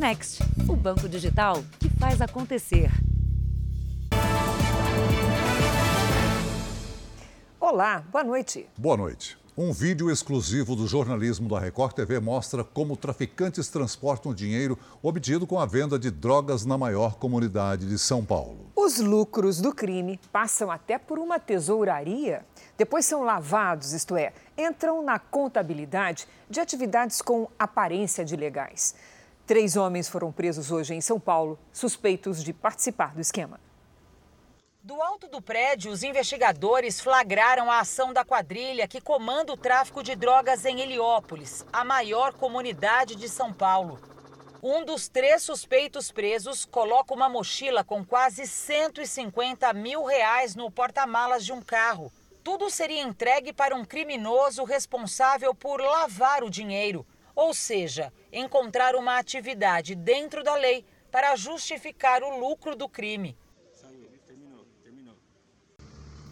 Next, o banco digital que faz acontecer. Olá, boa noite. Boa noite. Um vídeo exclusivo do jornalismo da Record TV mostra como traficantes transportam dinheiro obtido com a venda de drogas na maior comunidade de São Paulo. Os lucros do crime passam até por uma tesouraria. Depois são lavados, isto é, entram na contabilidade de atividades com aparência de legais. Três homens foram presos hoje em São Paulo, suspeitos de participar do esquema. Do alto do prédio, os investigadores flagraram a ação da quadrilha que comanda o tráfico de drogas em Heliópolis, a maior comunidade de São Paulo. Um dos três suspeitos presos coloca uma mochila com quase 150 mil reais no porta-malas de um carro. Tudo seria entregue para um criminoso responsável por lavar o dinheiro, ou seja, encontrar uma atividade dentro da lei para justificar o lucro do crime.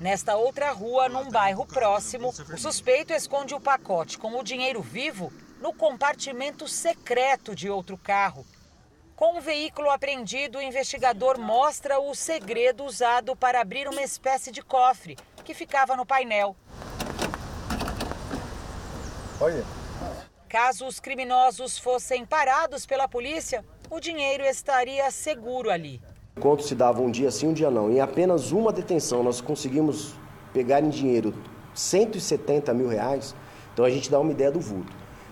Nesta outra rua, num bairro próximo, o suspeito esconde o pacote com o dinheiro vivo no compartimento secreto de outro carro. Com o veículo apreendido, o investigador mostra o segredo usado para abrir uma espécie de cofre que ficava no painel. Olha. Caso os criminosos fossem parados pela polícia, o dinheiro estaria seguro ali. Enquanto se dava um dia sim, um dia não. Em apenas uma detenção nós conseguimos pegar em dinheiro 170 mil reais, então a gente dá uma ideia do vulto.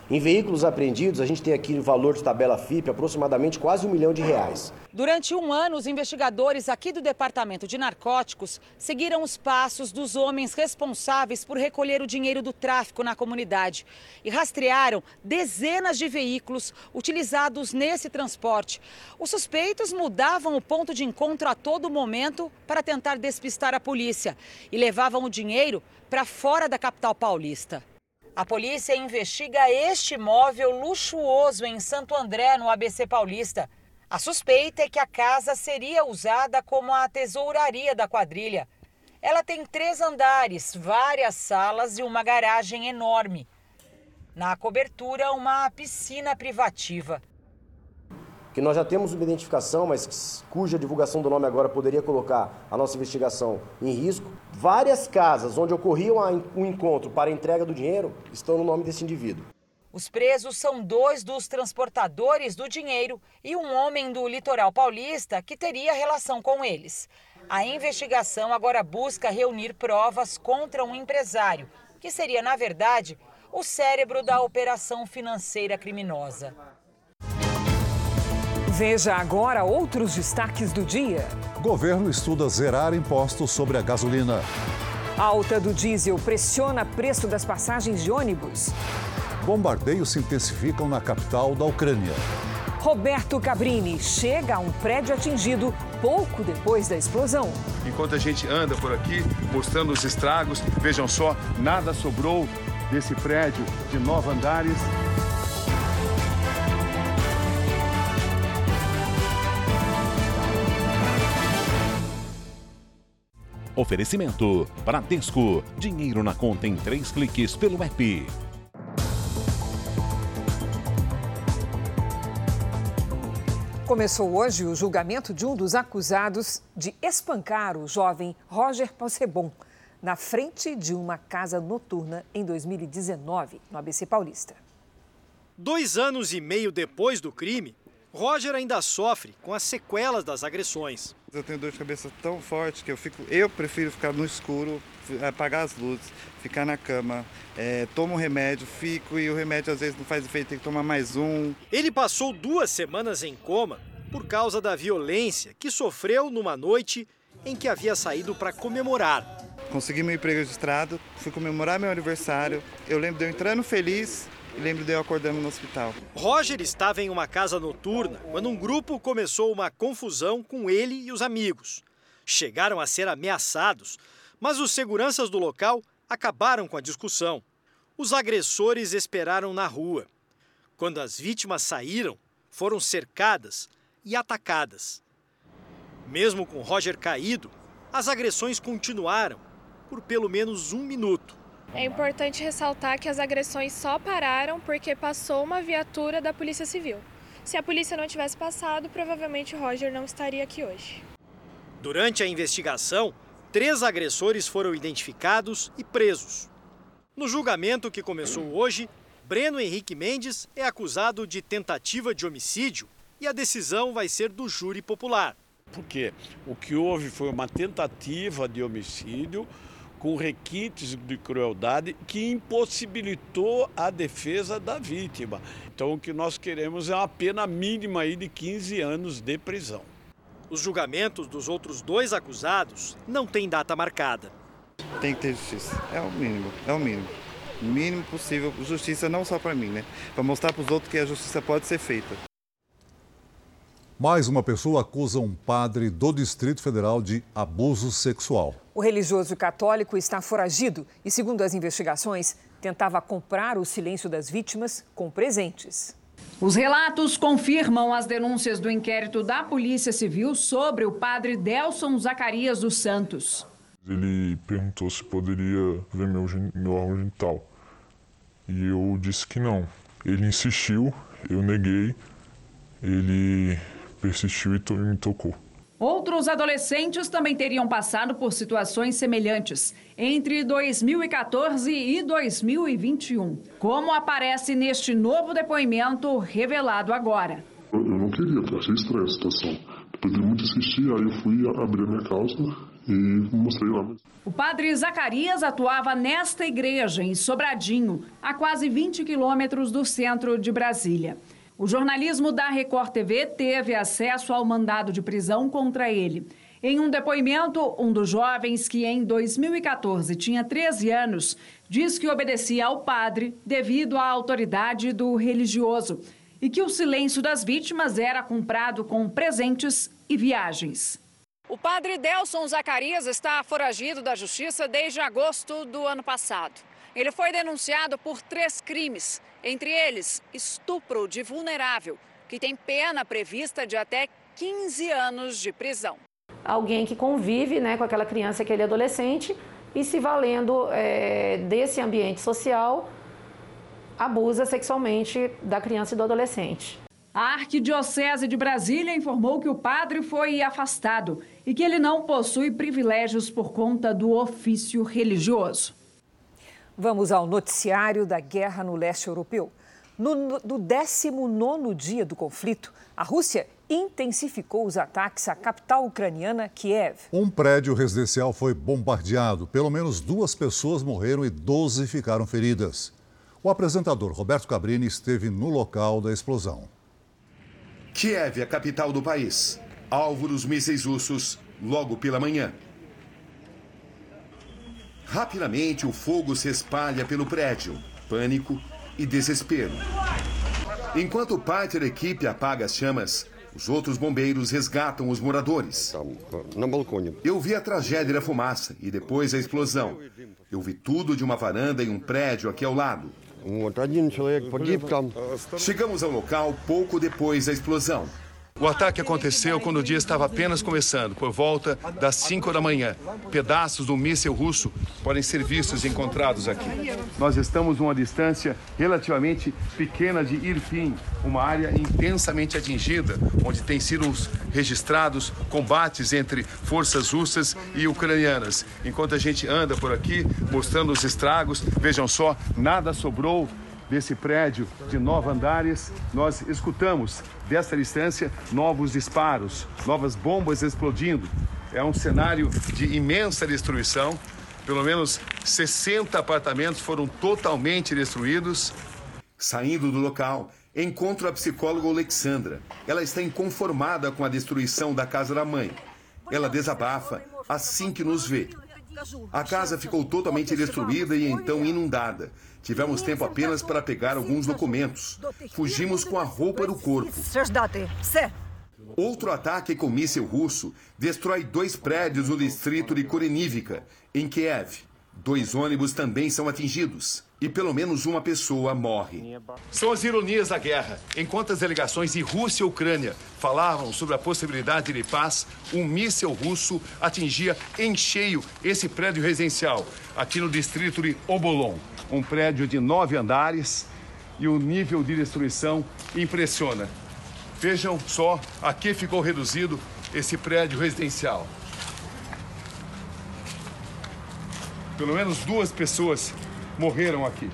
Em veículos apreendidos, a gente tem aqui o valor de tabela FIP, aproximadamente quase um milhão de reais. Durante um ano, os investigadores aqui do Departamento de Narcóticos seguiram os passos dos homens responsáveis por recolher o dinheiro do tráfico na comunidade e rastrearam dezenas de veículos utilizados nesse transporte. Os suspeitos mudavam o ponto de encontro a todo momento para tentar despistar a polícia e levavam o dinheiro para fora da capital paulista. A polícia investiga este imóvel luxuoso em Santo André, no ABC Paulista. A suspeita é que a casa seria usada como a tesouraria da quadrilha. Ela tem três andares, várias salas e uma garagem enorme. Na cobertura, uma piscina privativa que nós já temos uma identificação, mas cuja divulgação do nome agora poderia colocar a nossa investigação em risco. Várias casas onde ocorria um encontro para entrega do dinheiro estão no nome desse indivíduo. Os presos são dois dos transportadores do dinheiro e um homem do litoral paulista que teria relação com eles. A investigação agora busca reunir provas contra um empresário, que seria, na verdade, o cérebro da operação financeira criminosa. Veja agora outros destaques do dia. Governo estuda zerar impostos sobre a gasolina. Alta do diesel pressiona preço das passagens de ônibus. Bombardeios se intensificam na capital da Ucrânia. Roberto Cabrini chega a um prédio atingido pouco depois da explosão. Enquanto a gente anda por aqui mostrando os estragos, vejam só, nada sobrou desse prédio de nove andares. Oferecimento: Bradesco. Dinheiro na conta em três cliques pelo app. Começou hoje o julgamento de um dos acusados de espancar o jovem Roger Possebon na frente de uma casa noturna em 2019, no ABC Paulista. Dois anos e meio depois do crime, Roger ainda sofre com as sequelas das agressões. Eu tenho dor de cabeça tão forte que eu fico, eu prefiro ficar no escuro, apagar as luzes, ficar na cama, é, tomo um remédio, fico e o remédio às vezes não faz efeito, tem que tomar mais um. Ele passou duas semanas em coma por causa da violência que sofreu numa noite em que havia saído para comemorar. Consegui meu emprego registrado, fui comemorar meu aniversário. Eu lembro de eu entrando feliz lembro de eu acordando no hospital. Roger estava em uma casa noturna quando um grupo começou uma confusão com ele e os amigos. Chegaram a ser ameaçados, mas os seguranças do local acabaram com a discussão. Os agressores esperaram na rua. Quando as vítimas saíram, foram cercadas e atacadas. Mesmo com Roger caído, as agressões continuaram por pelo menos um minuto. É importante ressaltar que as agressões só pararam porque passou uma viatura da Polícia Civil. Se a polícia não tivesse passado, provavelmente o Roger não estaria aqui hoje. Durante a investigação, três agressores foram identificados e presos. No julgamento que começou hoje, Breno Henrique Mendes é acusado de tentativa de homicídio e a decisão vai ser do júri popular. Porque o que houve foi uma tentativa de homicídio com requintes de crueldade que impossibilitou a defesa da vítima. Então o que nós queremos é uma pena mínima aí de 15 anos de prisão. Os julgamentos dos outros dois acusados não têm data marcada. Tem que ter justiça. É o mínimo, é o mínimo. O mínimo possível. Justiça não só para mim, né? Para mostrar para os outros que a justiça pode ser feita. Mais uma pessoa acusa um padre do Distrito Federal de abuso sexual. O religioso católico está foragido e, segundo as investigações, tentava comprar o silêncio das vítimas com presentes. Os relatos confirmam as denúncias do inquérito da Polícia Civil sobre o padre Delson Zacarias dos Santos. Ele perguntou se poderia ver meu, meu órgão genital. E eu disse que não. Ele insistiu, eu neguei, ele persistiu e me tocou. Outros adolescentes também teriam passado por situações semelhantes entre 2014 e 2021, como aparece neste novo depoimento revelado agora. Eu não queria, achei estranha a situação. Depois de muito insistir, aí eu fui abrir a minha calça e mostrei lá. O padre Zacarias atuava nesta igreja, em Sobradinho, a quase 20 quilômetros do centro de Brasília. O jornalismo da Record TV teve acesso ao mandado de prisão contra ele. Em um depoimento, um dos jovens, que em 2014 tinha 13 anos, diz que obedecia ao padre devido à autoridade do religioso e que o silêncio das vítimas era comprado com presentes e viagens. O padre Delson Zacarias está foragido da justiça desde agosto do ano passado. Ele foi denunciado por três crimes, entre eles estupro de vulnerável, que tem pena prevista de até 15 anos de prisão. Alguém que convive né, com aquela criança, aquele adolescente, e se valendo é, desse ambiente social, abusa sexualmente da criança e do adolescente. A Arquidiocese de Brasília informou que o padre foi afastado e que ele não possui privilégios por conta do ofício religioso. Vamos ao noticiário da guerra no leste europeu. No, no 19 dia do conflito, a Rússia intensificou os ataques à capital ucraniana, Kiev. Um prédio residencial foi bombardeado. Pelo menos duas pessoas morreram e 12 ficaram feridas. O apresentador Roberto Cabrini esteve no local da explosão. Kiev, a capital do país. Alvo dos mísseis russos logo pela manhã. Rapidamente, o fogo se espalha pelo prédio. Pânico e desespero. Enquanto parte da equipe apaga as chamas, os outros bombeiros resgatam os moradores. Eu vi a tragédia da fumaça e depois a explosão. Eu vi tudo de uma varanda em um prédio aqui ao lado. Chegamos ao local pouco depois da explosão. O ataque aconteceu quando o dia estava apenas começando, por volta das 5 da manhã. Pedaços do míssil russo podem ser vistos encontrados aqui. Nós estamos a uma distância relativamente pequena de Irpin, uma área intensamente atingida, onde têm sido registrados combates entre forças russas e ucranianas. Enquanto a gente anda por aqui mostrando os estragos, vejam só, nada sobrou desse prédio de nove andares, nós escutamos dessa distância novos disparos, novas bombas explodindo. É um cenário de imensa destruição. Pelo menos 60 apartamentos foram totalmente destruídos. Saindo do local, encontro a psicóloga Alexandra. Ela está inconformada com a destruição da casa da mãe. Ela desabafa assim que nos vê. A casa ficou totalmente destruída e então inundada. Tivemos tempo apenas para pegar alguns documentos. Fugimos com a roupa do corpo. Outro ataque com míssil russo destrói dois prédios no distrito de Korenivka, em Kiev. Dois ônibus também são atingidos e pelo menos uma pessoa morre. São as ironias da guerra. Enquanto as delegações de Rússia e Ucrânia falavam sobre a possibilidade de paz, um míssil russo atingia em cheio esse prédio residencial, aqui no distrito de Obolon. Um prédio de nove andares e o nível de destruição impressiona. Vejam só, aqui ficou reduzido esse prédio residencial. Pelo menos duas pessoas morreram aqui.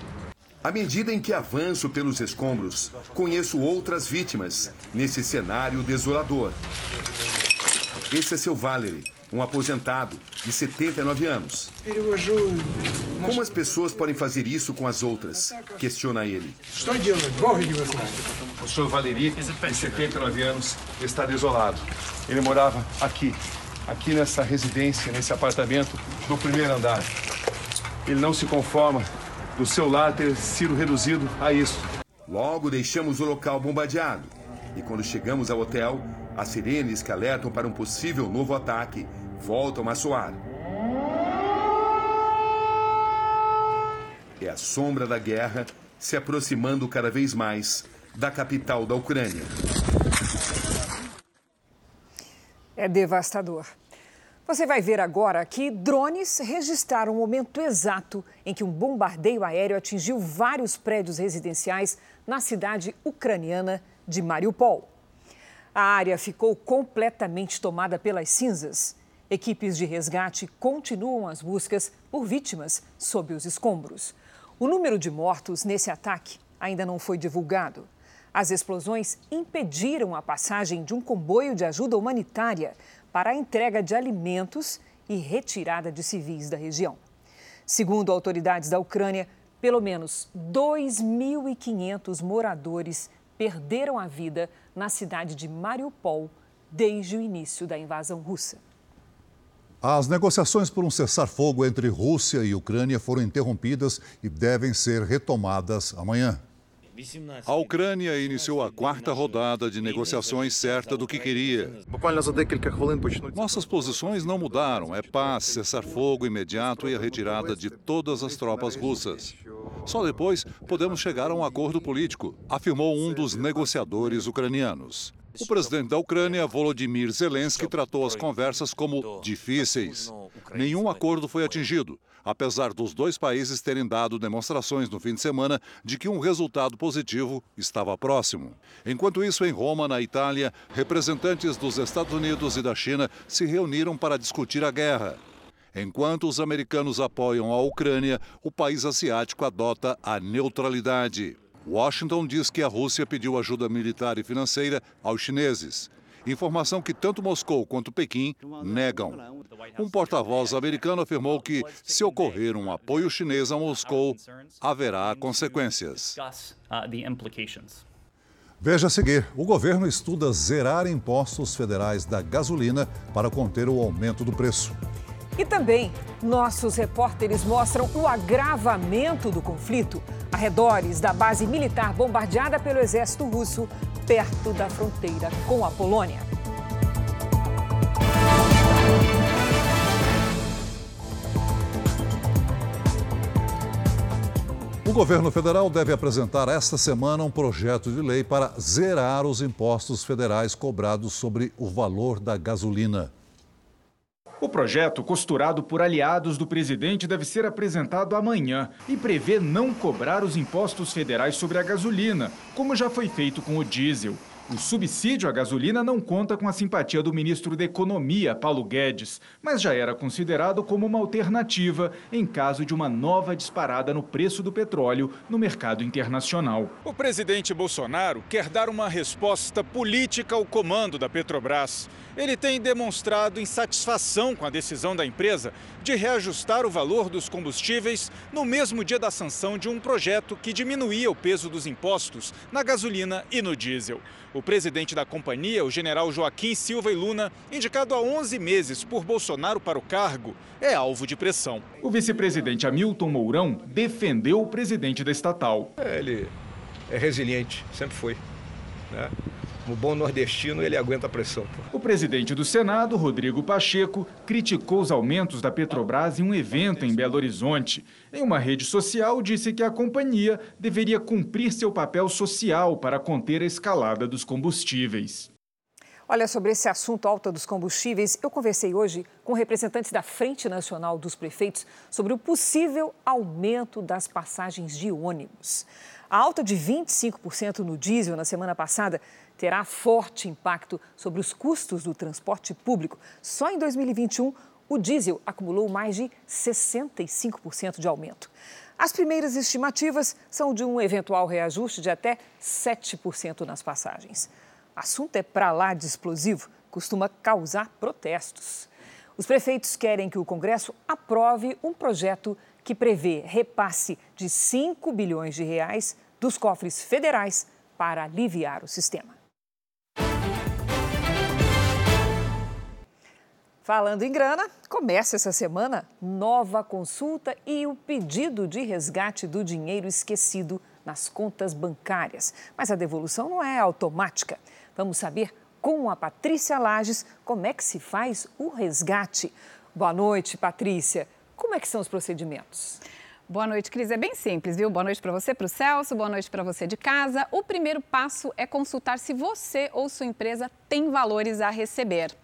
À medida em que avanço pelos escombros, conheço outras vítimas nesse cenário desolador. Esse é seu Valery, um aposentado de 79 anos. Como as pessoas podem fazer isso com as outras? Questiona ele. O senhor Valery, de 79 anos, está desolado. Ele morava aqui, aqui nessa residência, nesse apartamento no primeiro andar. Ele não se conforma do seu lar ter sido reduzido a isso. Logo deixamos o local bombardeado. E quando chegamos ao hotel, as sirenes que alertam para um possível novo ataque voltam a soar. É a sombra da guerra se aproximando cada vez mais da capital da Ucrânia. É devastador. Você vai ver agora que drones registraram o momento exato em que um bombardeio aéreo atingiu vários prédios residenciais na cidade ucraniana de Mariupol. A área ficou completamente tomada pelas cinzas. Equipes de resgate continuam as buscas por vítimas sob os escombros. O número de mortos nesse ataque ainda não foi divulgado. As explosões impediram a passagem de um comboio de ajuda humanitária para a entrega de alimentos e retirada de civis da região. Segundo autoridades da Ucrânia, pelo menos 2.500 moradores perderam a vida na cidade de Mariupol desde o início da invasão russa. As negociações por um cessar-fogo entre Rússia e Ucrânia foram interrompidas e devem ser retomadas amanhã. A Ucrânia iniciou a quarta rodada de negociações certa do que queria. Nossas posições não mudaram. É paz, cessar-fogo imediato e a retirada de todas as tropas russas. Só depois podemos chegar a um acordo político, afirmou um dos negociadores ucranianos. O presidente da Ucrânia, Volodymyr Zelensky, tratou as conversas como difíceis. Nenhum acordo foi atingido, apesar dos dois países terem dado demonstrações no fim de semana de que um resultado positivo estava próximo. Enquanto isso, em Roma, na Itália, representantes dos Estados Unidos e da China se reuniram para discutir a guerra. Enquanto os americanos apoiam a Ucrânia, o país asiático adota a neutralidade. Washington diz que a Rússia pediu ajuda militar e financeira aos chineses. Informação que tanto Moscou quanto Pequim negam. Um porta-voz americano afirmou que, se ocorrer um apoio chinês a Moscou, haverá consequências. Veja a seguir: o governo estuda zerar impostos federais da gasolina para conter o aumento do preço. E também, nossos repórteres mostram o agravamento do conflito arredores da base militar bombardeada pelo exército russo, perto da fronteira com a Polônia. O governo federal deve apresentar esta semana um projeto de lei para zerar os impostos federais cobrados sobre o valor da gasolina. O projeto, costurado por aliados do presidente, deve ser apresentado amanhã e prevê não cobrar os impostos federais sobre a gasolina, como já foi feito com o diesel. O subsídio à gasolina não conta com a simpatia do ministro da Economia, Paulo Guedes, mas já era considerado como uma alternativa em caso de uma nova disparada no preço do petróleo no mercado internacional. O presidente Bolsonaro quer dar uma resposta política ao comando da Petrobras. Ele tem demonstrado insatisfação com a decisão da empresa de reajustar o valor dos combustíveis no mesmo dia da sanção de um projeto que diminuía o peso dos impostos na gasolina e no diesel. O presidente da companhia, o general Joaquim Silva e Luna, indicado há 11 meses por Bolsonaro para o cargo, é alvo de pressão. O vice-presidente Hamilton Mourão defendeu o presidente da estatal. É, ele é resiliente, sempre foi. Né? Como bom nordestino, ele aguenta a pressão. O presidente do Senado, Rodrigo Pacheco, criticou os aumentos da Petrobras em um evento em Belo Horizonte. Em uma rede social, disse que a companhia deveria cumprir seu papel social para conter a escalada dos combustíveis. Olha, sobre esse assunto alta dos combustíveis, eu conversei hoje com representantes da Frente Nacional dos Prefeitos sobre o possível aumento das passagens de ônibus. A alta de 25% no diesel na semana passada terá forte impacto sobre os custos do transporte público. Só em 2021, o diesel acumulou mais de 65% de aumento. As primeiras estimativas são de um eventual reajuste de até 7% nas passagens. Assunto é para lá de explosivo, costuma causar protestos. Os prefeitos querem que o Congresso aprove um projeto que prevê repasse de 5 bilhões de reais dos cofres federais para aliviar o sistema. Falando em grana, começa essa semana nova consulta e o pedido de resgate do dinheiro esquecido nas contas bancárias. Mas a devolução não é automática. Vamos saber com a Patrícia Lages como é que se faz o resgate. Boa noite, Patrícia. Como é que são os procedimentos? Boa noite, Cris. É bem simples, viu? Boa noite para você, para o Celso, boa noite para você de casa. O primeiro passo é consultar se você ou sua empresa tem valores a receber.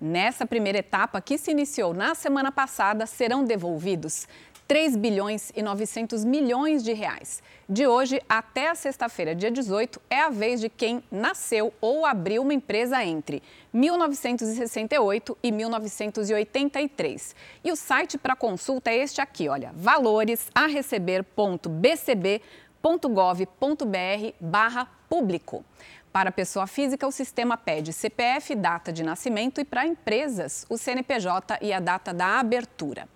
Nessa primeira etapa, que se iniciou na semana passada, serão devolvidos 3 bilhões e 900 milhões de reais. De hoje até a sexta-feira, dia 18, é a vez de quem nasceu ou abriu uma empresa entre 1968 e 1983. E o site para consulta é este aqui, olha, valores-a-receber.bcb.gov.br barra público. Para pessoa física, o sistema pede CPF, data de nascimento e para empresas, o CNPJ e a data da abertura.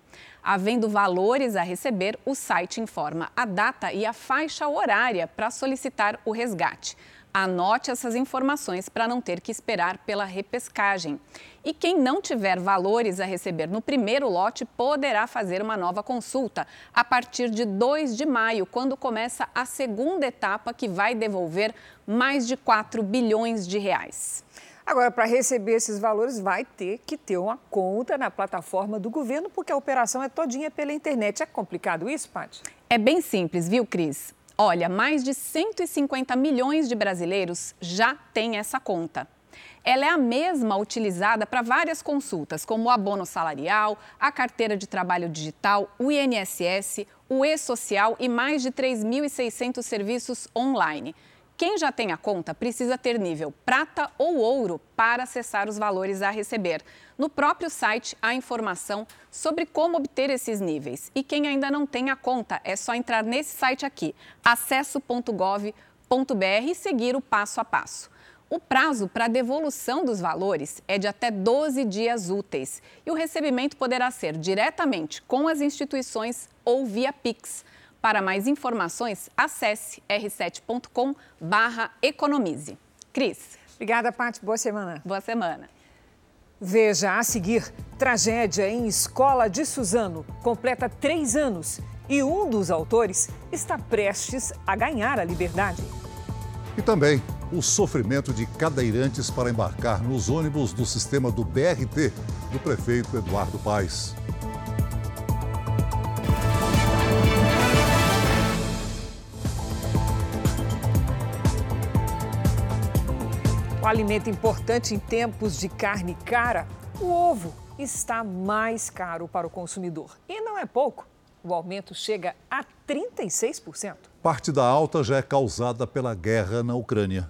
Havendo valores a receber, o site informa a data e a faixa horária para solicitar o resgate. Anote essas informações para não ter que esperar pela repescagem. E quem não tiver valores a receber no primeiro lote poderá fazer uma nova consulta a partir de 2 de maio, quando começa a segunda etapa que vai devolver mais de 4 bilhões de reais. Agora, para receber esses valores, vai ter que ter uma conta na plataforma do governo, porque a operação é todinha pela internet. É complicado isso, Paty? É bem simples, viu, Cris? Olha, mais de 150 milhões de brasileiros já têm essa conta. Ela é a mesma utilizada para várias consultas, como o abono salarial, a carteira de trabalho digital, o INSS, o e-social e mais de 3.600 serviços online. Quem já tem a conta precisa ter nível prata ou ouro para acessar os valores a receber. No próprio site há informação sobre como obter esses níveis. E quem ainda não tem a conta, é só entrar nesse site aqui, acesso.gov.br e seguir o passo a passo. O prazo para devolução dos valores é de até 12 dias úteis e o recebimento poderá ser diretamente com as instituições ou via Pix. Para mais informações, acesse r7.com/economize. Cris. Obrigada, Paty. Boa semana. Boa semana. Veja a seguir: tragédia em escola de Suzano completa três anos e um dos autores está prestes a ganhar a liberdade. E também o sofrimento de cadeirantes para embarcar nos ônibus do sistema do BRT do prefeito Eduardo Paes. Alimento importante em tempos de carne cara, o ovo está mais caro para o consumidor. E não é pouco. O aumento chega a 36%. Parte da alta já é causada pela guerra na Ucrânia.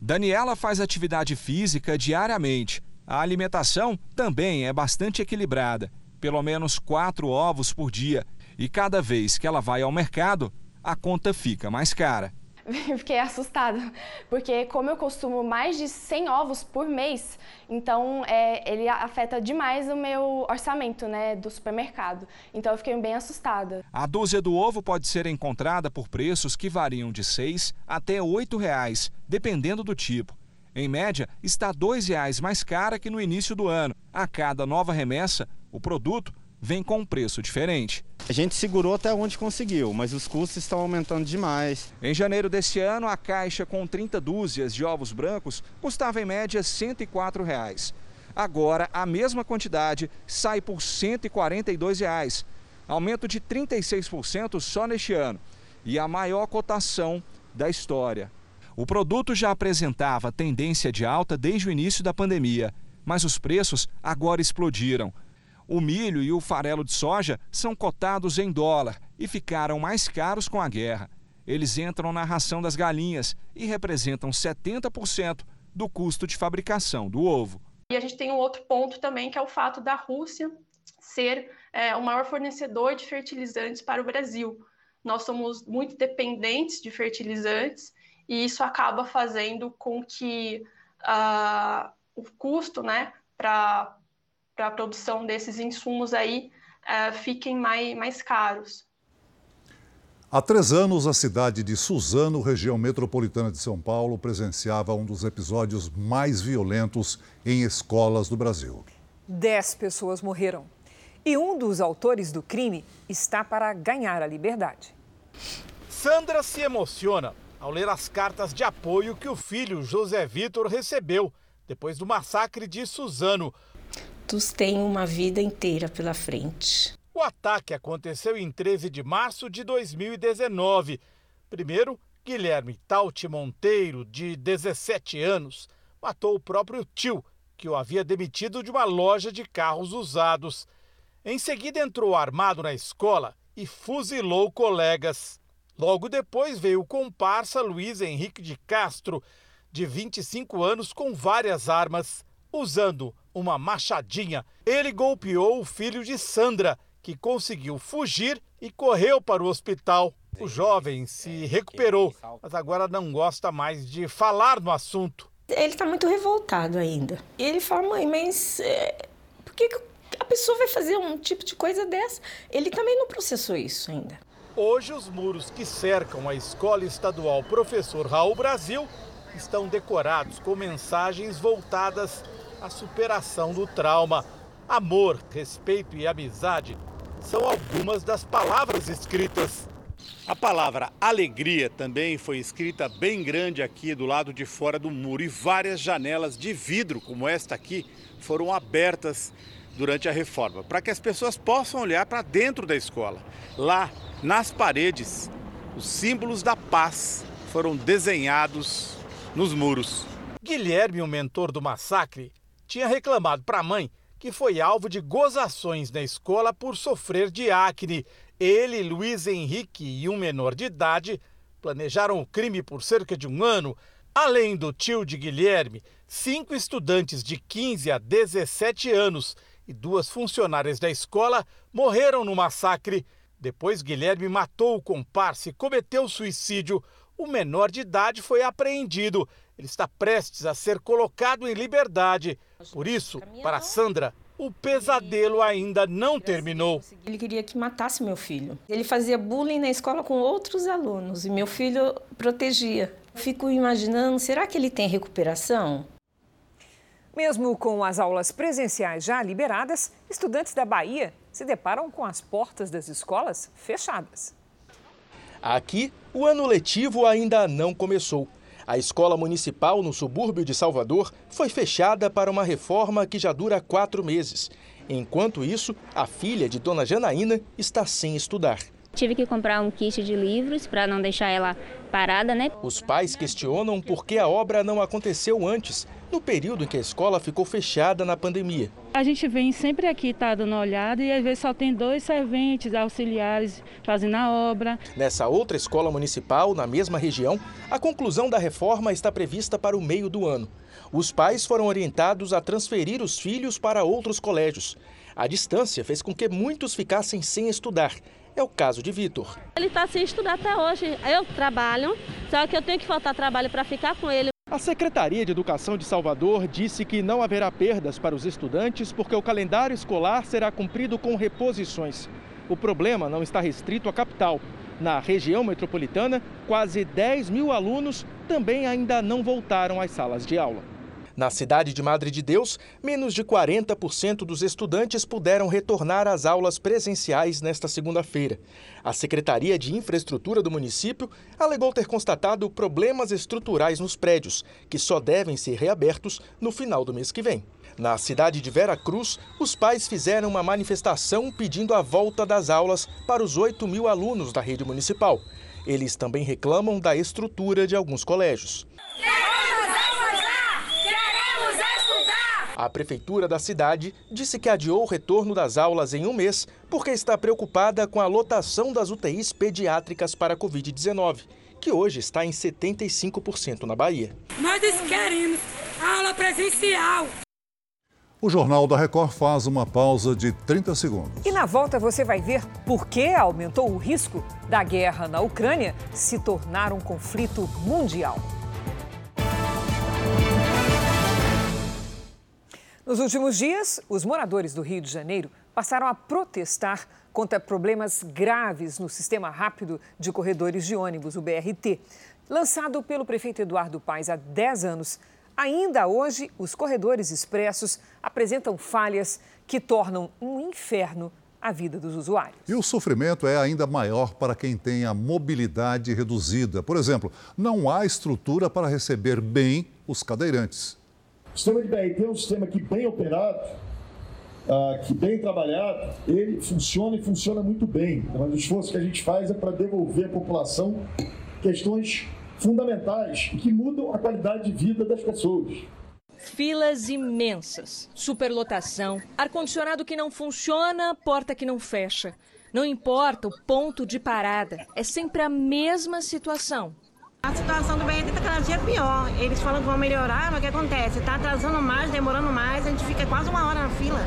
Daniela faz atividade física diariamente. A alimentação também é bastante equilibrada, pelo menos quatro ovos por dia. E cada vez que ela vai ao mercado, a conta fica mais cara. fiquei assustada, porque como eu consumo mais de 100 ovos por mês, então é, ele afeta demais o meu orçamento né, do supermercado. Então eu fiquei bem assustada. A dúzia do ovo pode ser encontrada por preços que variam de 6 até 8 reais, dependendo do tipo. Em média, está R$ 2,00 mais cara que no início do ano. A cada nova remessa, o produto vem com um preço diferente. A gente segurou até onde conseguiu, mas os custos estão aumentando demais. Em janeiro deste ano, a caixa com 30 dúzias de ovos brancos custava em média 104 reais. Agora, a mesma quantidade sai por 142 reais, aumento de 36% só neste ano e a maior cotação da história. O produto já apresentava tendência de alta desde o início da pandemia, mas os preços agora explodiram. O milho e o farelo de soja são cotados em dólar e ficaram mais caros com a guerra. Eles entram na ração das galinhas e representam 70% do custo de fabricação do ovo. E a gente tem um outro ponto também, que é o fato da Rússia ser é, o maior fornecedor de fertilizantes para o Brasil. Nós somos muito dependentes de fertilizantes e isso acaba fazendo com que uh, o custo né, para a produção desses insumos aí uh, fiquem mais, mais caros. Há três anos, a cidade de Suzano, região metropolitana de São Paulo, presenciava um dos episódios mais violentos em escolas do Brasil. Dez pessoas morreram. E um dos autores do crime está para ganhar a liberdade. Sandra se emociona ao ler as cartas de apoio que o filho José Vitor recebeu depois do massacre de Suzano. Tu têm uma vida inteira pela frente. O ataque aconteceu em 13 de março de 2019. Primeiro, Guilherme Tauti Monteiro, de 17 anos, matou o próprio tio, que o havia demitido de uma loja de carros usados. Em seguida, entrou armado na escola e fuzilou colegas. Logo depois veio o comparsa Luiz Henrique de Castro, de 25 anos, com várias armas. Usando uma machadinha, ele golpeou o filho de Sandra, que conseguiu fugir e correu para o hospital. O jovem se recuperou, mas agora não gosta mais de falar no assunto. Ele está muito revoltado ainda. E ele fala, mãe, mas é, por que a pessoa vai fazer um tipo de coisa dessa? Ele também não processou isso ainda. Hoje, os muros que cercam a Escola Estadual Professor Raul Brasil estão decorados com mensagens voltadas à superação do trauma. Amor, respeito e amizade são algumas das palavras escritas. A palavra alegria também foi escrita bem grande aqui do lado de fora do muro e várias janelas de vidro, como esta aqui, foram abertas durante a reforma, para que as pessoas possam olhar para dentro da escola. Lá, nas paredes, os símbolos da paz foram desenhados nos muros. Guilherme, o mentor do massacre, tinha reclamado para a mãe que foi alvo de gozações na escola por sofrer de acne. Ele, Luiz Henrique e um menor de idade planejaram o crime por cerca de um ano. Além do tio de Guilherme, cinco estudantes de 15 a 17 anos e duas funcionárias da escola morreram no massacre. Depois, Guilherme matou o comparsa e cometeu suicídio. O menor de idade foi apreendido. Ele está prestes a ser colocado em liberdade. Por isso, para Sandra, o pesadelo ainda não terminou. Ele queria que matasse meu filho. Ele fazia bullying na escola com outros alunos e meu filho protegia. Fico imaginando, será que ele tem recuperação? Mesmo com as aulas presenciais já liberadas, estudantes da Bahia se deparam com as portas das escolas fechadas. Aqui, o ano letivo ainda não começou. A escola municipal no subúrbio de Salvador foi fechada para uma reforma que já dura quatro meses. Enquanto isso, a filha de Dona Janaína está sem estudar. Tive que comprar um kit de livros para não deixar ela parada, né? Os pais questionam por que a obra não aconteceu antes, no período em que a escola ficou fechada na pandemia. A gente vem sempre aqui, tá dando uma olhada e às vezes só tem dois serventes auxiliares fazendo a obra. Nessa outra escola municipal, na mesma região, a conclusão da reforma está prevista para o meio do ano. Os pais foram orientados a transferir os filhos para outros colégios. A distância fez com que muitos ficassem sem estudar. É o caso de Vitor. Ele está sem estudar até hoje. Eu trabalho, só que eu tenho que faltar trabalho para ficar com ele. A Secretaria de Educação de Salvador disse que não haverá perdas para os estudantes porque o calendário escolar será cumprido com reposições. O problema não está restrito à capital. Na região metropolitana, quase 10 mil alunos também ainda não voltaram às salas de aula. Na cidade de Madre de Deus, menos de 40% dos estudantes puderam retornar às aulas presenciais nesta segunda-feira. A Secretaria de Infraestrutura do município alegou ter constatado problemas estruturais nos prédios, que só devem ser reabertos no final do mês que vem. Na cidade de Vera Cruz, os pais fizeram uma manifestação pedindo a volta das aulas para os 8 mil alunos da rede municipal. Eles também reclamam da estrutura de alguns colégios. A prefeitura da cidade disse que adiou o retorno das aulas em um mês porque está preocupada com a lotação das UTIs pediátricas para a Covid-19, que hoje está em 75% na Bahia. Nós queremos aula presencial. O Jornal da Record faz uma pausa de 30 segundos. E na volta você vai ver por que aumentou o risco da guerra na Ucrânia se tornar um conflito mundial. Nos últimos dias, os moradores do Rio de Janeiro passaram a protestar contra problemas graves no sistema rápido de corredores de ônibus, o BRT. Lançado pelo prefeito Eduardo Paes há 10 anos, ainda hoje os corredores expressos apresentam falhas que tornam um inferno a vida dos usuários. E o sofrimento é ainda maior para quem tem a mobilidade reduzida. Por exemplo, não há estrutura para receber bem os cadeirantes. O sistema de BRT é um sistema que, bem operado, uh, que bem trabalhado, ele funciona e funciona muito bem. O esforço que a gente faz é para devolver à população questões fundamentais que mudam a qualidade de vida das pessoas. Filas imensas, superlotação, ar-condicionado que não funciona, porta que não fecha. Não importa o ponto de parada, é sempre a mesma situação. A situação do BRT está cada dia pior. Eles falam que vão melhorar, mas o que acontece? Está atrasando mais, demorando mais, a gente fica quase uma hora na fila.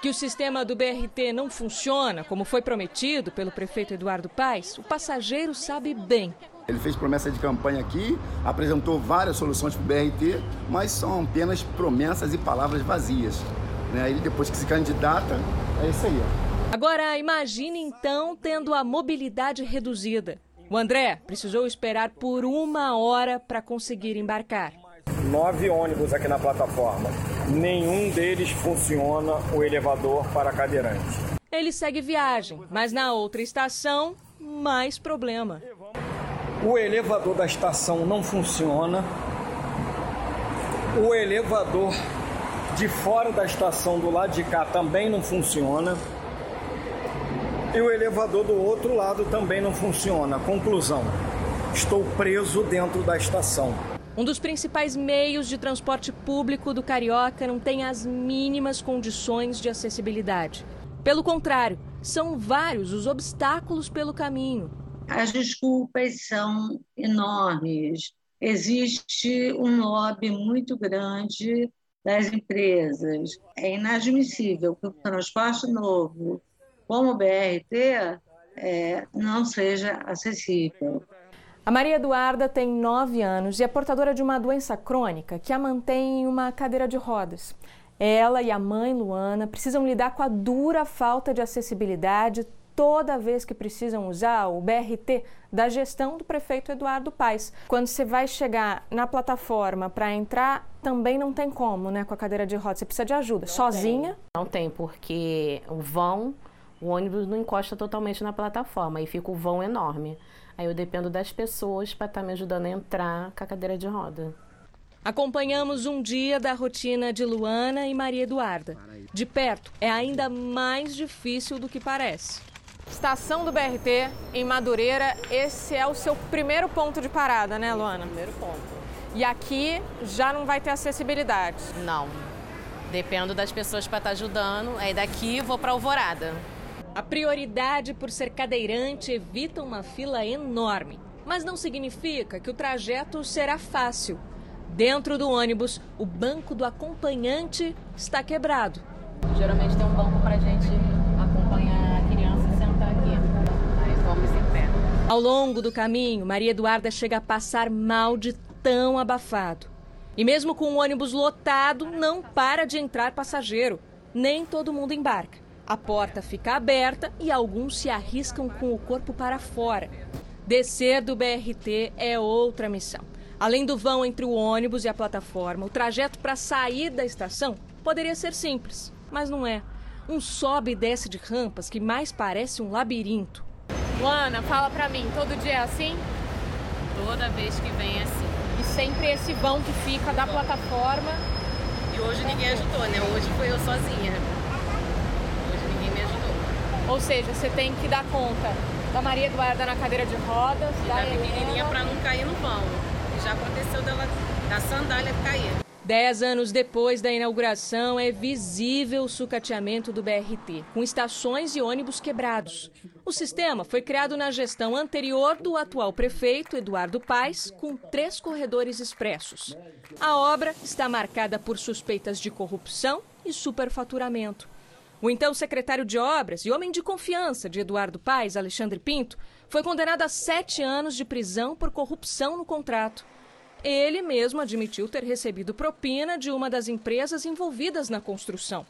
Que o sistema do BRT não funciona, como foi prometido pelo prefeito Eduardo Paes, o passageiro sabe bem. Ele fez promessa de campanha aqui, apresentou várias soluções para o BRT, mas são apenas promessas e palavras vazias. Né? Ele, depois que se candidata, é isso aí. Agora, imagine então tendo a mobilidade reduzida. O André precisou esperar por uma hora para conseguir embarcar. Nove ônibus aqui na plataforma. Nenhum deles funciona o elevador para cadeirante. Ele segue viagem, mas na outra estação, mais problema. O elevador da estação não funciona. O elevador de fora da estação do lado de cá também não funciona e o elevador do outro lado também não funciona. Conclusão: estou preso dentro da estação. Um dos principais meios de transporte público do Carioca não tem as mínimas condições de acessibilidade. Pelo contrário, são vários os obstáculos pelo caminho. As desculpas são enormes. Existe um lobby muito grande das empresas. É inadmissível que o transporte novo como o BRT é, não seja acessível. A Maria Eduarda tem 9 anos e é portadora de uma doença crônica que a mantém em uma cadeira de rodas. Ela e a mãe Luana precisam lidar com a dura falta de acessibilidade toda vez que precisam usar o BRT da gestão do prefeito Eduardo Paes. Quando você vai chegar na plataforma para entrar, também não tem como, né, com a cadeira de rodas. Você precisa de ajuda. Não Sozinha? Tem. Não tem, porque o vão o ônibus não encosta totalmente na plataforma e fica o vão enorme. Aí eu dependo das pessoas para estar tá me ajudando a entrar com a cadeira de roda. Acompanhamos um dia da rotina de Luana e Maria Eduarda. De perto, é ainda mais difícil do que parece. Estação do BRT em Madureira, esse é o seu primeiro ponto de parada, né, Luana? Primeiro ponto. E aqui já não vai ter acessibilidade? Não. Dependo das pessoas para estar tá ajudando. Aí daqui vou para Alvorada. A prioridade por ser cadeirante evita uma fila enorme, mas não significa que o trajeto será fácil. Dentro do ônibus, o banco do acompanhante está quebrado. Geralmente tem um banco para a gente acompanhar a criança e sentar aqui. Aí vamos em pé. Ao longo do caminho, Maria Eduarda chega a passar mal de tão abafado. E mesmo com o ônibus lotado, não para de entrar passageiro. Nem todo mundo embarca. A porta fica aberta e alguns se arriscam com o corpo para fora. Descer do BRT é outra missão. Além do vão entre o ônibus e a plataforma, o trajeto para sair da estação poderia ser simples, mas não é. Um sobe e desce de rampas que mais parece um labirinto. Luana, fala pra mim, todo dia é assim? Toda vez que vem é assim. E sempre esse vão que fica da plataforma. E hoje ninguém ajudou, né? Hoje foi eu sozinha. Ou seja, você tem que dar conta Da Maria Eduarda na cadeira de rodas. E da, da pequenininha para não cair no vão. Já aconteceu dela, da sandália cair. Dez anos depois da inauguração, é visível o sucateamento do BRT, com estações e ônibus quebrados. O sistema foi criado na gestão anterior do atual prefeito, Eduardo Paes, com três corredores expressos. A obra está marcada por suspeitas de corrupção e superfaturamento. O então secretário de Obras e homem de confiança de Eduardo Paes, Alexandre Pinto, foi condenado a sete anos de prisão por corrupção no contrato. Ele mesmo admitiu ter recebido propina de uma das empresas envolvidas na construção.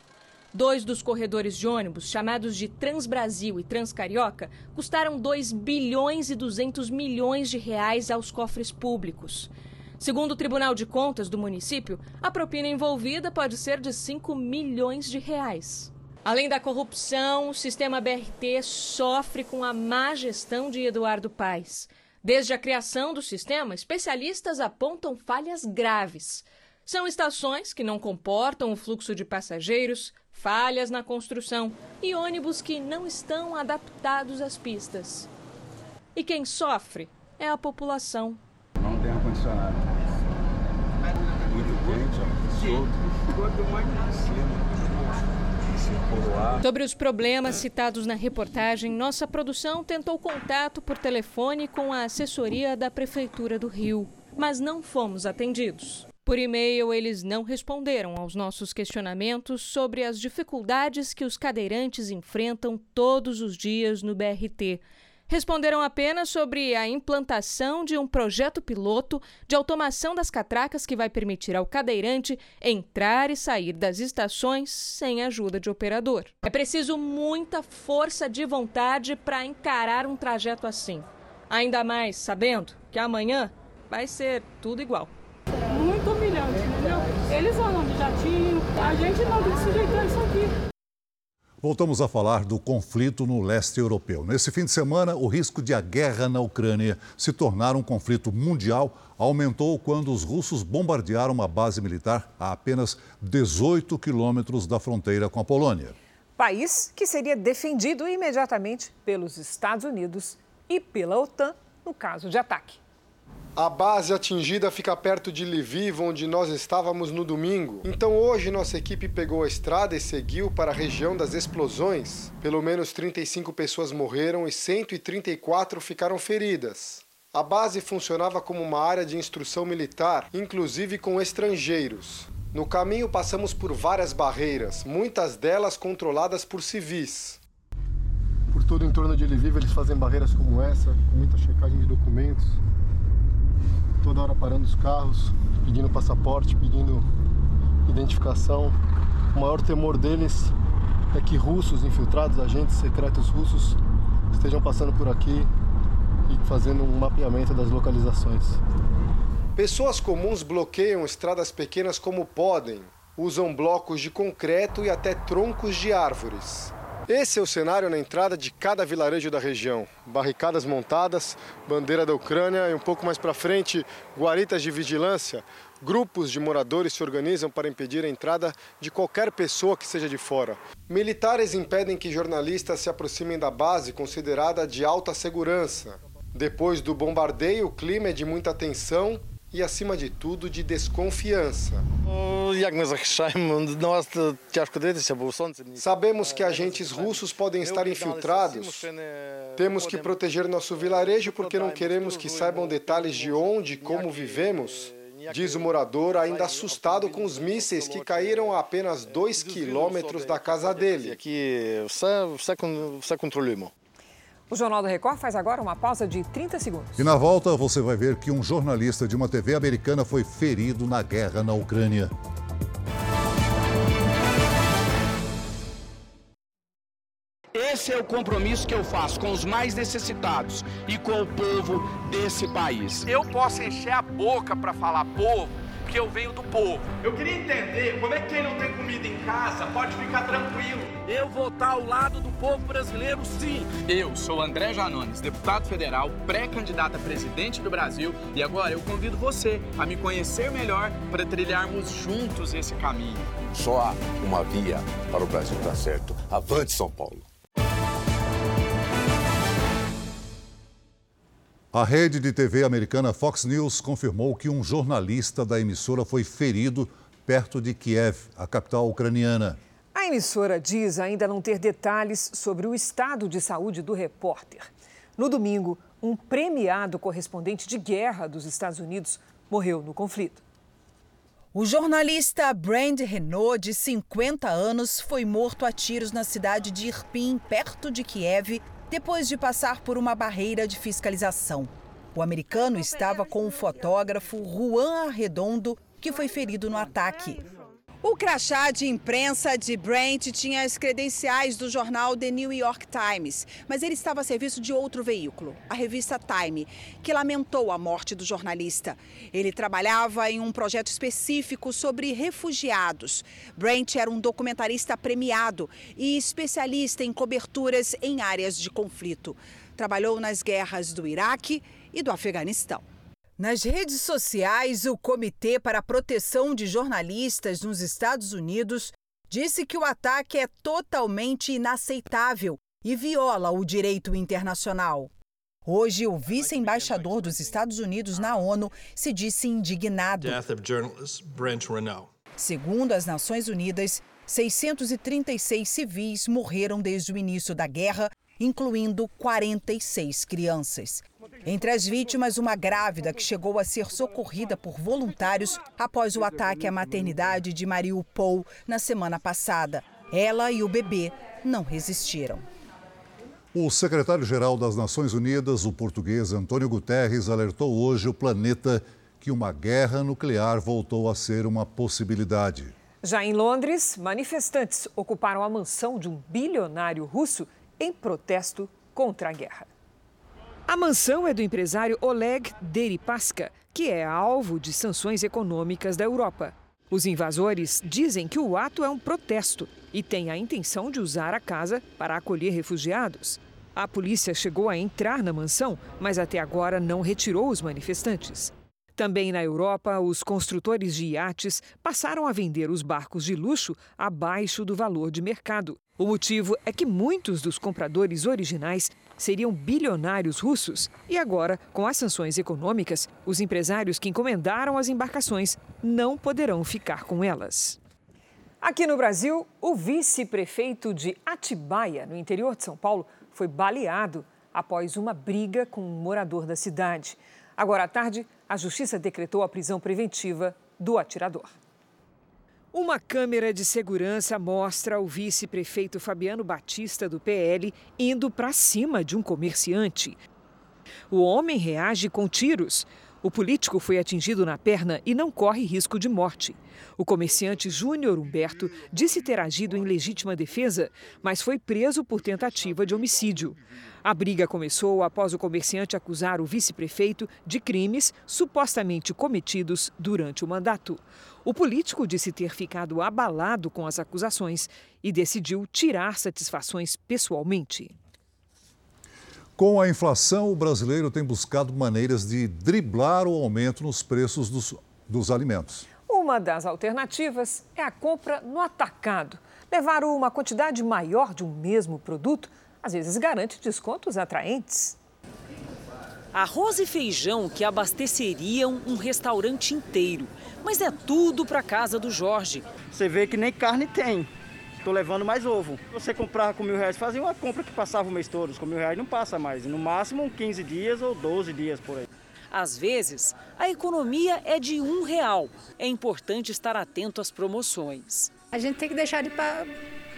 Dois dos corredores de ônibus, chamados de Transbrasil e Transcarioca, custaram 2 bilhões e 200 milhões de reais aos cofres públicos. Segundo o Tribunal de Contas do município, a propina envolvida pode ser de 5 milhões de reais. Além da corrupção, o sistema BRT sofre com a má gestão de Eduardo Paes. Desde a criação do sistema, especialistas apontam falhas graves. São estações que não comportam o fluxo de passageiros, falhas na construção e ônibus que não estão adaptados às pistas. E quem sofre é a população. Não tem ar-condicionado. Muito quente, ó. Solto. Quanto mais Sobre os problemas citados na reportagem, nossa produção tentou contato por telefone com a assessoria da Prefeitura do Rio, mas não fomos atendidos. Por e-mail, eles não responderam aos nossos questionamentos sobre as dificuldades que os cadeirantes enfrentam todos os dias no BRT responderam apenas sobre a implantação de um projeto piloto de automação das catracas que vai permitir ao cadeirante entrar e sair das estações sem ajuda de operador. É preciso muita força de vontade para encarar um trajeto assim. Ainda mais sabendo que amanhã vai ser tudo igual. Muito humilhante, entendeu? Eles andam de jatinho, a gente não tem sujeitar isso aqui. Voltamos a falar do conflito no leste europeu. Nesse fim de semana, o risco de a guerra na Ucrânia se tornar um conflito mundial aumentou quando os russos bombardearam uma base militar a apenas 18 quilômetros da fronteira com a Polônia. País que seria defendido imediatamente pelos Estados Unidos e pela OTAN no caso de ataque. A base atingida fica perto de Lviv, onde nós estávamos no domingo. Então hoje nossa equipe pegou a estrada e seguiu para a região das explosões. Pelo menos 35 pessoas morreram e 134 ficaram feridas. A base funcionava como uma área de instrução militar, inclusive com estrangeiros. No caminho passamos por várias barreiras, muitas delas controladas por civis. Por todo o entorno de Lviv eles fazem barreiras como essa, com muita checagem de documentos toda hora parando os carros, pedindo passaporte, pedindo identificação. O maior temor deles é que russos infiltrados, agentes secretos russos, estejam passando por aqui e fazendo um mapeamento das localizações. Pessoas comuns bloqueiam estradas pequenas como podem, usam blocos de concreto e até troncos de árvores. Esse é o cenário na entrada de cada vilarejo da região. Barricadas montadas, bandeira da Ucrânia e um pouco mais para frente, guaritas de vigilância. Grupos de moradores se organizam para impedir a entrada de qualquer pessoa que seja de fora. Militares impedem que jornalistas se aproximem da base considerada de alta segurança. Depois do bombardeio, o clima é de muita tensão e, acima de tudo, de desconfiança. Sabemos que agentes russos podem estar infiltrados. Temos que proteger nosso vilarejo porque não queremos que saibam detalhes de onde e como vivemos. Diz o morador, ainda assustado com os mísseis que caíram a apenas dois quilômetros da casa dele. Aqui, você controlamos. O Jornal da Record faz agora uma pausa de 30 segundos. E na volta você vai ver que um jornalista de uma TV americana foi ferido na guerra na Ucrânia. Esse é o compromisso que eu faço com os mais necessitados e com o povo desse país. Eu posso encher a boca para falar povo porque eu venho do povo. Eu queria entender como é que quem não tem comida em casa pode ficar tranquilo. Eu vou estar ao lado do povo brasileiro, sim. Eu sou André Janones, deputado federal, pré-candidato a presidente do Brasil, e agora eu convido você a me conhecer melhor para trilharmos juntos esse caminho. Só há uma via para o Brasil dar certo. Avante, São Paulo! A rede de TV americana Fox News confirmou que um jornalista da emissora foi ferido perto de Kiev, a capital ucraniana. A emissora diz ainda não ter detalhes sobre o estado de saúde do repórter. No domingo, um premiado correspondente de guerra dos Estados Unidos morreu no conflito. O jornalista Brand Renault, de 50 anos, foi morto a tiros na cidade de Irpin, perto de Kiev, depois de passar por uma barreira de fiscalização. O americano estava com o fotógrafo Juan Arredondo, que foi ferido no ataque. O crachá de imprensa de Brent tinha as credenciais do jornal The New York Times, mas ele estava a serviço de outro veículo, a revista Time, que lamentou a morte do jornalista. Ele trabalhava em um projeto específico sobre refugiados. Brent era um documentarista premiado e especialista em coberturas em áreas de conflito. Trabalhou nas guerras do Iraque e do Afeganistão. Nas redes sociais, o Comitê para a Proteção de Jornalistas nos Estados Unidos disse que o ataque é totalmente inaceitável e viola o direito internacional. Hoje, o vice-embaixador dos Estados Unidos na ONU se disse indignado. Segundo as Nações Unidas, 636 civis morreram desde o início da guerra, incluindo 46 crianças. Entre as vítimas, uma grávida que chegou a ser socorrida por voluntários após o ataque à maternidade de Mariupol na semana passada. Ela e o bebê não resistiram. O secretário-geral das Nações Unidas, o português Antônio Guterres, alertou hoje o planeta que uma guerra nuclear voltou a ser uma possibilidade. Já em Londres, manifestantes ocuparam a mansão de um bilionário russo em protesto contra a guerra. A mansão é do empresário Oleg Deripaska, que é alvo de sanções econômicas da Europa. Os invasores dizem que o ato é um protesto e têm a intenção de usar a casa para acolher refugiados. A polícia chegou a entrar na mansão, mas até agora não retirou os manifestantes. Também na Europa, os construtores de iates passaram a vender os barcos de luxo abaixo do valor de mercado. O motivo é que muitos dos compradores originais seriam bilionários russos. E agora, com as sanções econômicas, os empresários que encomendaram as embarcações não poderão ficar com elas. Aqui no Brasil, o vice-prefeito de Atibaia, no interior de São Paulo, foi baleado após uma briga com um morador da cidade. Agora à tarde, a justiça decretou a prisão preventiva do atirador. Uma câmera de segurança mostra o vice-prefeito Fabiano Batista, do PL, indo para cima de um comerciante. O homem reage com tiros. O político foi atingido na perna e não corre risco de morte. O comerciante Júnior Humberto disse ter agido em legítima defesa, mas foi preso por tentativa de homicídio. A briga começou após o comerciante acusar o vice-prefeito de crimes supostamente cometidos durante o mandato. O político disse ter ficado abalado com as acusações e decidiu tirar satisfações pessoalmente. Com a inflação, o brasileiro tem buscado maneiras de driblar o aumento nos preços dos, dos alimentos. Uma das alternativas é a compra no atacado. Levar uma quantidade maior de um mesmo produto às vezes garante descontos atraentes. Arroz e feijão que abasteceriam um restaurante inteiro. Mas é tudo para casa do Jorge. Você vê que nem carne tem. Estou levando mais ovo. Você comprava com mil reais, fazia uma compra que passava o mês todo. Com mil reais não passa mais. No máximo 15 dias ou 12 dias por aí. Às vezes, a economia é de um real. É importante estar atento às promoções. A gente tem que deixar de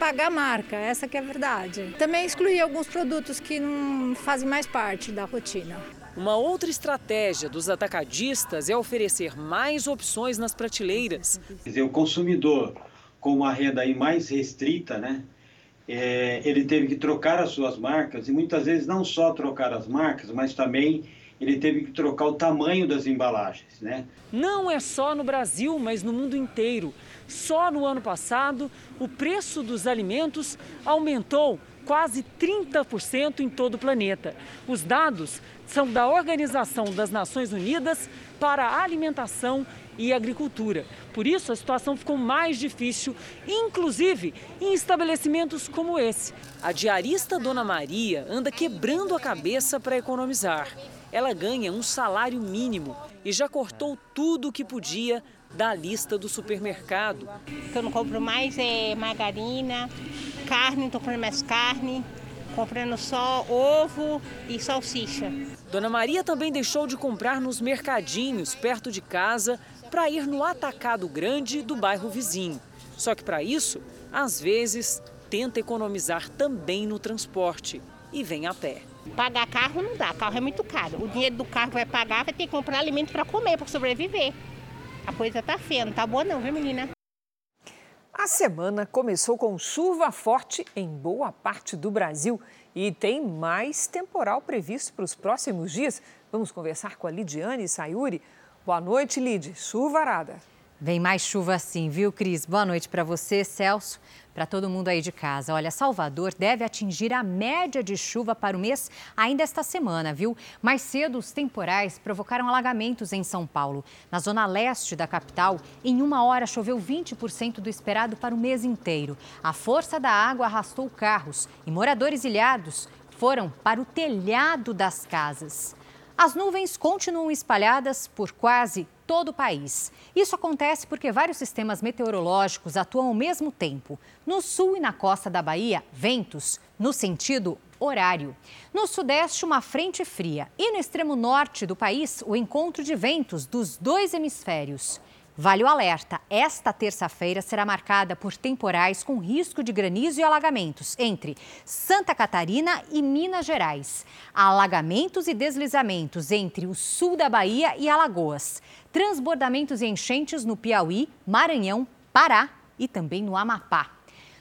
pagar a marca, essa que é a verdade. Também excluir alguns produtos que não fazem mais parte da rotina. Uma outra estratégia dos atacadistas é oferecer mais opções nas prateleiras. Quer dizer, o consumidor com uma renda aí mais restrita, né? É, ele teve que trocar as suas marcas e muitas vezes não só trocar as marcas, mas também ele teve que trocar o tamanho das embalagens, né? Não é só no Brasil, mas no mundo inteiro. Só no ano passado, o preço dos alimentos aumentou quase 30% em todo o planeta. Os dados são da Organização das Nações Unidas para a Alimentação e Agricultura. Por isso, a situação ficou mais difícil, inclusive em estabelecimentos como esse. A diarista Dona Maria anda quebrando a cabeça para economizar. ela ganha um salário mínimo e já cortou tudo o que podia da lista do supermercado. O que eu não compro mais é margarina, carne, estou comprando mais carne, comprando só ovo e salsicha. Dona Maria também deixou de comprar nos mercadinhos perto de casa para ir no atacado grande do bairro vizinho. Só que para isso, às vezes, tenta economizar também no transporte e vem a pé. Pagar carro não dá, carro é muito caro. O dinheiro do carro vai pagar, vai ter que comprar alimento para comer, para sobreviver. A coisa tá feia, não tá boa não, viu menina? A semana começou com chuva forte em boa parte do Brasil e tem mais temporal previsto para os próximos dias. Vamos conversar com a Lidiane Sayuri. Boa noite, Lid. Chuva arada. Vem mais chuva sim, viu, Cris? Boa noite para você, Celso, para todo mundo aí de casa. Olha, Salvador deve atingir a média de chuva para o mês ainda esta semana, viu? Mais cedo, os temporais provocaram alagamentos em São Paulo. Na zona leste da capital, em uma hora choveu 20% do esperado para o mês inteiro. A força da água arrastou carros e moradores ilhados foram para o telhado das casas. As nuvens continuam espalhadas por quase todo o país. Isso acontece porque vários sistemas meteorológicos atuam ao mesmo tempo. No sul e na costa da Bahia, ventos no sentido horário. No sudeste, uma frente fria. E no extremo norte do país, o encontro de ventos dos dois hemisférios. Vale o alerta: esta terça-feira será marcada por temporais com risco de granizo e alagamentos entre Santa Catarina e Minas Gerais. Alagamentos e deslizamentos entre o sul da Bahia e Alagoas. Transbordamentos e enchentes no Piauí, Maranhão, Pará e também no Amapá.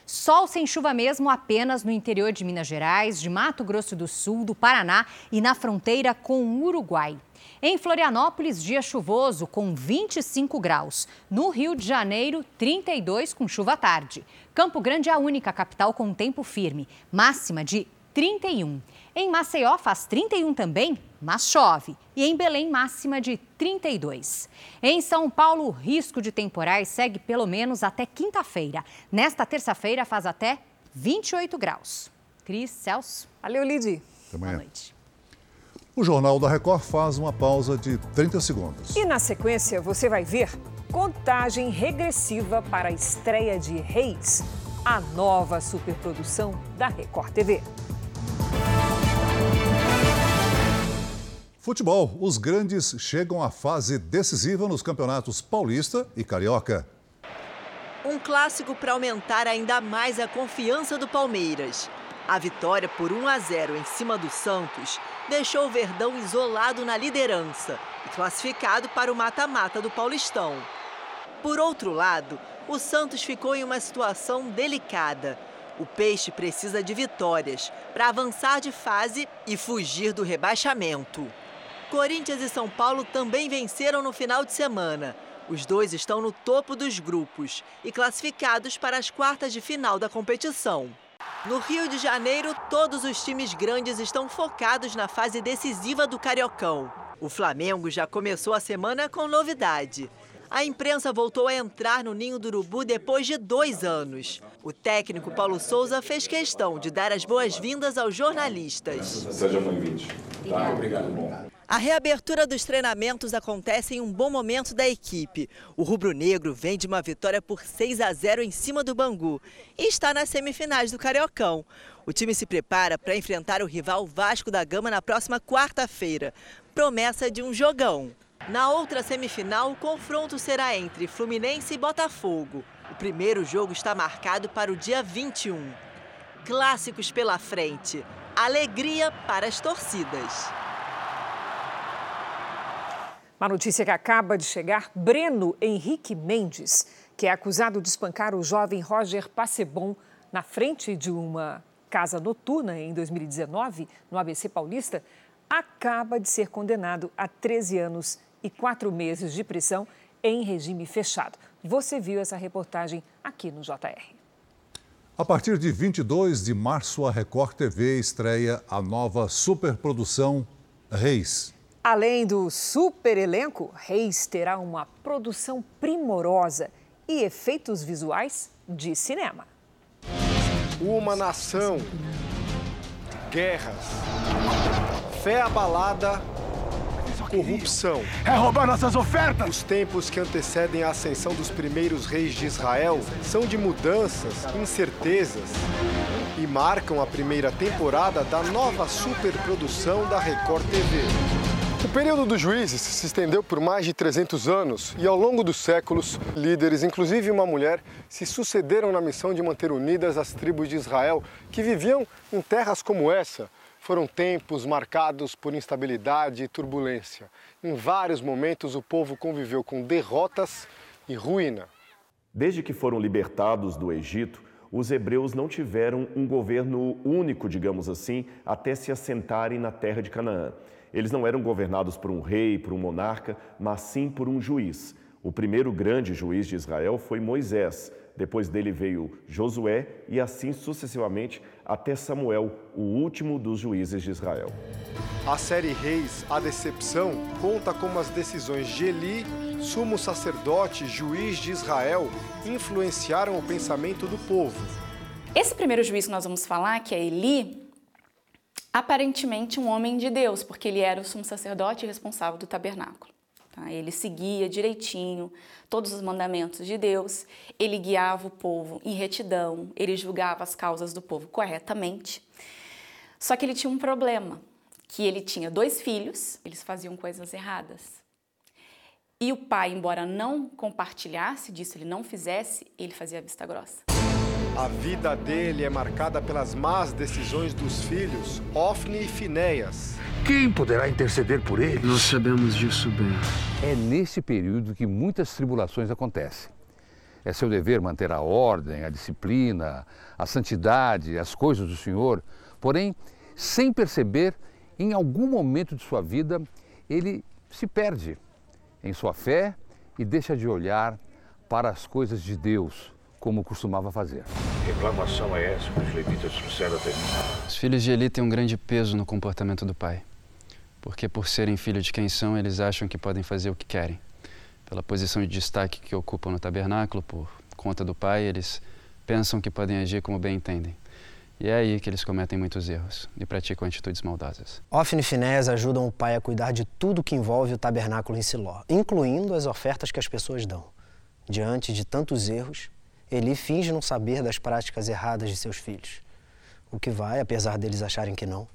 Sol sem chuva mesmo apenas no interior de Minas Gerais, de Mato Grosso do Sul, do Paraná e na fronteira com o Uruguai. Em Florianópolis, dia chuvoso com 25 graus. No Rio de Janeiro, 32 com chuva à tarde. Campo Grande é a única capital com tempo firme, máxima de 31. Em Maceió faz 31 também, mas chove. E em Belém, máxima de 32. Em São Paulo, o risco de temporais segue pelo menos até quinta-feira. Nesta terça-feira faz até 28 graus. Cris, Celso. Valeu, Lidi. Até amanhã. Boa noite. O Jornal da Record faz uma pausa de 30 segundos. E na sequência você vai ver contagem regressiva para a estreia de Reis, a nova superprodução da Record TV. Futebol. Os grandes chegam à fase decisiva nos campeonatos paulista e carioca. Um clássico para aumentar ainda mais a confiança do Palmeiras. A vitória por 1 a 0 em cima do Santos deixou o Verdão isolado na liderança e classificado para o mata-mata do Paulistão. Por outro lado, o Santos ficou em uma situação delicada. O Peixe precisa de vitórias para avançar de fase e fugir do rebaixamento. Corinthians e São Paulo também venceram no final de semana. Os dois estão no topo dos grupos e classificados para as quartas de final da competição. No Rio de Janeiro, todos os times grandes estão focados na fase decisiva do Cariocão. O Flamengo já começou a semana com novidade. A imprensa voltou a entrar no Ninho do Urubu depois de dois anos. O técnico Paulo Souza fez questão de dar as boas-vindas aos jornalistas. Seja bem-vindo. Tá, obrigado. A reabertura dos treinamentos acontece em um bom momento da equipe. O rubro-negro vem de uma vitória por 6 a 0 em cima do Bangu e está nas semifinais do Cariocão. O time se prepara para enfrentar o rival Vasco da Gama na próxima quarta-feira. Promessa de um jogão. Na outra semifinal, o confronto será entre Fluminense e Botafogo. O primeiro jogo está marcado para o dia 21. Clássicos pela frente. Alegria para as torcidas. Uma notícia que acaba de chegar: Breno Henrique Mendes, que é acusado de espancar o jovem Roger Passebon na frente de uma casa noturna em 2019, no ABC Paulista, acaba de ser condenado a 13 anos e 4 meses de prisão em regime fechado. Você viu essa reportagem aqui no JR. A partir de 22 de março, a Record TV estreia a nova superprodução Reis. Além do super elenco, Reis terá uma produção primorosa e efeitos visuais de cinema. Uma nação, guerras, fé abalada corrupção. É roubar nossas ofertas! Os tempos que antecedem a ascensão dos primeiros reis de Israel são de mudanças, incertezas e marcam a primeira temporada da nova superprodução da Record TV. O período dos juízes se estendeu por mais de 300 anos e, ao longo dos séculos, líderes, inclusive uma mulher, se sucederam na missão de manter unidas as tribos de Israel que viviam em terras como essa. Foram tempos marcados por instabilidade e turbulência. Em vários momentos, o povo conviveu com derrotas e ruína. Desde que foram libertados do Egito, os hebreus não tiveram um governo único, digamos assim, até se assentarem na terra de Canaã. Eles não eram governados por um rei, por um monarca, mas sim por um juiz. O primeiro grande juiz de Israel foi Moisés. Depois dele veio Josué e assim sucessivamente até Samuel, o último dos juízes de Israel. A série Reis, A Decepção, conta como as decisões de Eli, sumo sacerdote, juiz de Israel, influenciaram o pensamento do povo. Esse primeiro juiz que nós vamos falar, que é Eli, aparentemente um homem de Deus, porque ele era o sumo sacerdote responsável do tabernáculo. Tá? Ele seguia direitinho todos os mandamentos de Deus, ele guiava o povo em retidão, ele julgava as causas do povo corretamente. Só que ele tinha um problema, que ele tinha dois filhos, eles faziam coisas erradas. E o pai, embora não compartilhasse disso, ele não fizesse, ele fazia vista grossa. A vida dele é marcada pelas más decisões dos filhos, Ofni e Finéias. Quem poderá interceder por ele? Nós sabemos disso bem. É nesse período que muitas tribulações acontecem. É seu dever manter a ordem, a disciplina, a santidade, as coisas do Senhor, porém, sem perceber, em algum momento de sua vida, ele se perde em sua fé e deixa de olhar para as coisas de Deus, como costumava fazer. Reclamação é essa que os levitas trouxeram até mim? Os filhos de Eli têm um grande peso no comportamento do pai. Porque, por serem filhos de quem são, eles acham que podem fazer o que querem. Pela posição de destaque que ocupam no tabernáculo, por conta do pai, eles pensam que podem agir como bem entendem. E é aí que eles cometem muitos erros e praticam atitudes maldosas. Ofni e Finés ajudam o pai a cuidar de tudo que envolve o tabernáculo em Siló, incluindo as ofertas que as pessoas dão. Diante de tantos erros, Eli finge não saber das práticas erradas de seus filhos, o que vai, apesar deles acharem que não,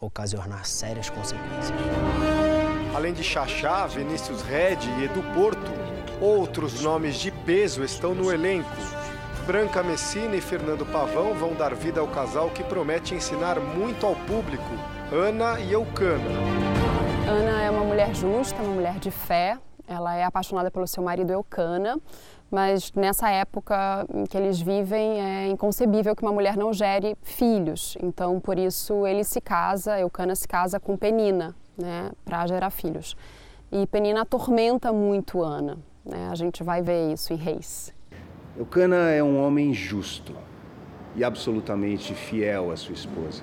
ocasionar sérias consequências. Além de Xaxá, Vinícius Red e Edu Porto, outros nomes de peso estão no elenco. Branca Messina e Fernando Pavão vão dar vida ao casal que promete ensinar muito ao público, Ana e Eucana. Ana é uma mulher justa, uma mulher de fé. Ela é apaixonada pelo seu marido Eucana, mas nessa época em que eles vivem é inconcebível que uma mulher não gere filhos. Então, por isso, ele se casa, Eucana se casa com Penina, né, para gerar filhos. E Penina atormenta muito Ana. Né? A gente vai ver isso em Reis. Eucana é um homem justo e absolutamente fiel à sua esposa.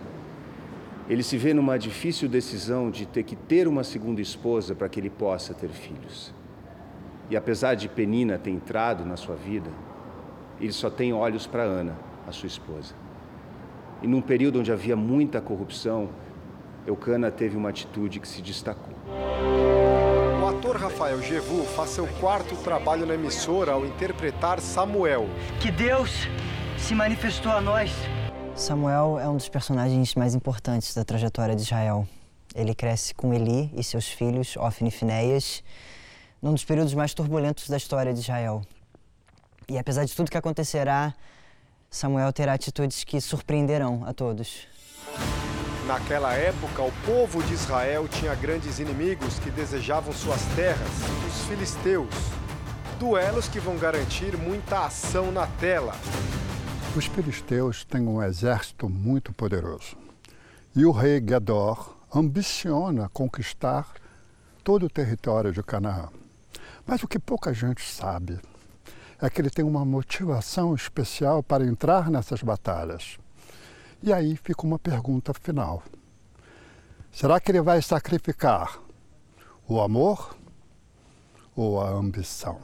Ele se vê numa difícil decisão de ter que ter uma segunda esposa para que ele possa ter filhos. E apesar de Penina ter entrado na sua vida, ele só tem olhos para Ana, a sua esposa. E num período onde havia muita corrupção, Eucana teve uma atitude que se destacou. O ator Rafael Gevu faz seu quarto trabalho na emissora ao interpretar Samuel. Que Deus se manifestou a nós. Samuel é um dos personagens mais importantes da trajetória de Israel. Ele cresce com Eli e seus filhos, Ofni e Finéias, num dos períodos mais turbulentos da história de Israel. E apesar de tudo que acontecerá, Samuel terá atitudes que surpreenderão a todos. Naquela época, o povo de Israel tinha grandes inimigos que desejavam suas terras, os filisteus. Duelos que vão garantir muita ação na tela. Os filisteus têm um exército muito poderoso. E o rei Gedor ambiciona conquistar todo o território de Canaã. Mas o que pouca gente sabe é que ele tem uma motivação especial para entrar nessas batalhas. E aí fica uma pergunta final: será que ele vai sacrificar o amor ou a ambição?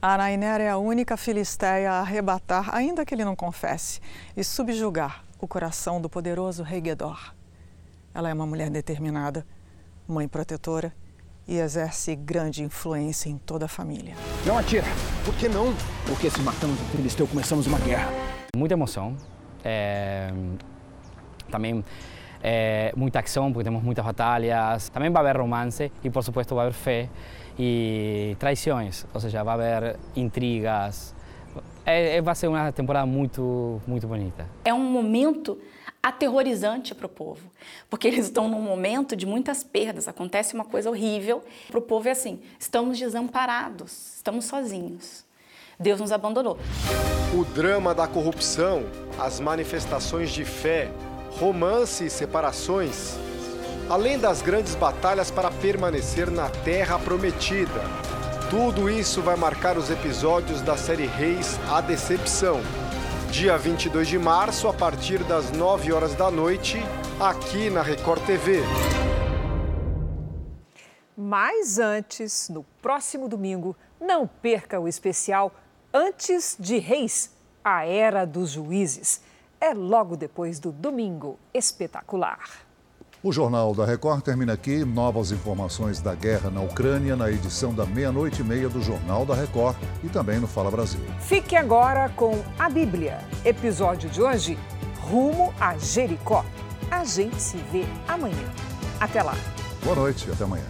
Arainer é a única filisteia a arrebatar, ainda que ele não confesse, e subjugar o coração do poderoso rei Gedor. Ela é uma mulher determinada, mãe protetora e exerce grande influência em toda a família. Não atira. Por que não? Porque se matamos o Filisteu, começamos uma guerra. Muita emoção. É... Também é... muita ação, porque temos muitas batalhas. Também vai haver romance e, por supuesto, vai haver fé e traições. Ou seja, vai haver intrigas. É, vai ser uma temporada muito, muito bonita. É um momento aterrorizante para o povo, porque eles estão num momento de muitas perdas, acontece uma coisa horrível. Para o povo é assim: estamos desamparados, estamos sozinhos. Deus nos abandonou. O drama da corrupção, as manifestações de fé, romance e separações, além das grandes batalhas para permanecer na terra prometida. Tudo isso vai marcar os episódios da série Reis A Decepção, dia 22 de março, a partir das 9 horas da noite, aqui na Record TV. Mas antes, no próximo domingo, não perca o especial Antes de Reis, a Era dos Juízes. É logo depois do Domingo Espetacular. O Jornal da Record termina aqui. Novas informações da guerra na Ucrânia na edição da meia-noite e meia do Jornal da Record e também no Fala Brasil. Fique agora com a Bíblia. Episódio de hoje: Rumo a Jericó. A gente se vê amanhã. Até lá. Boa noite e até amanhã.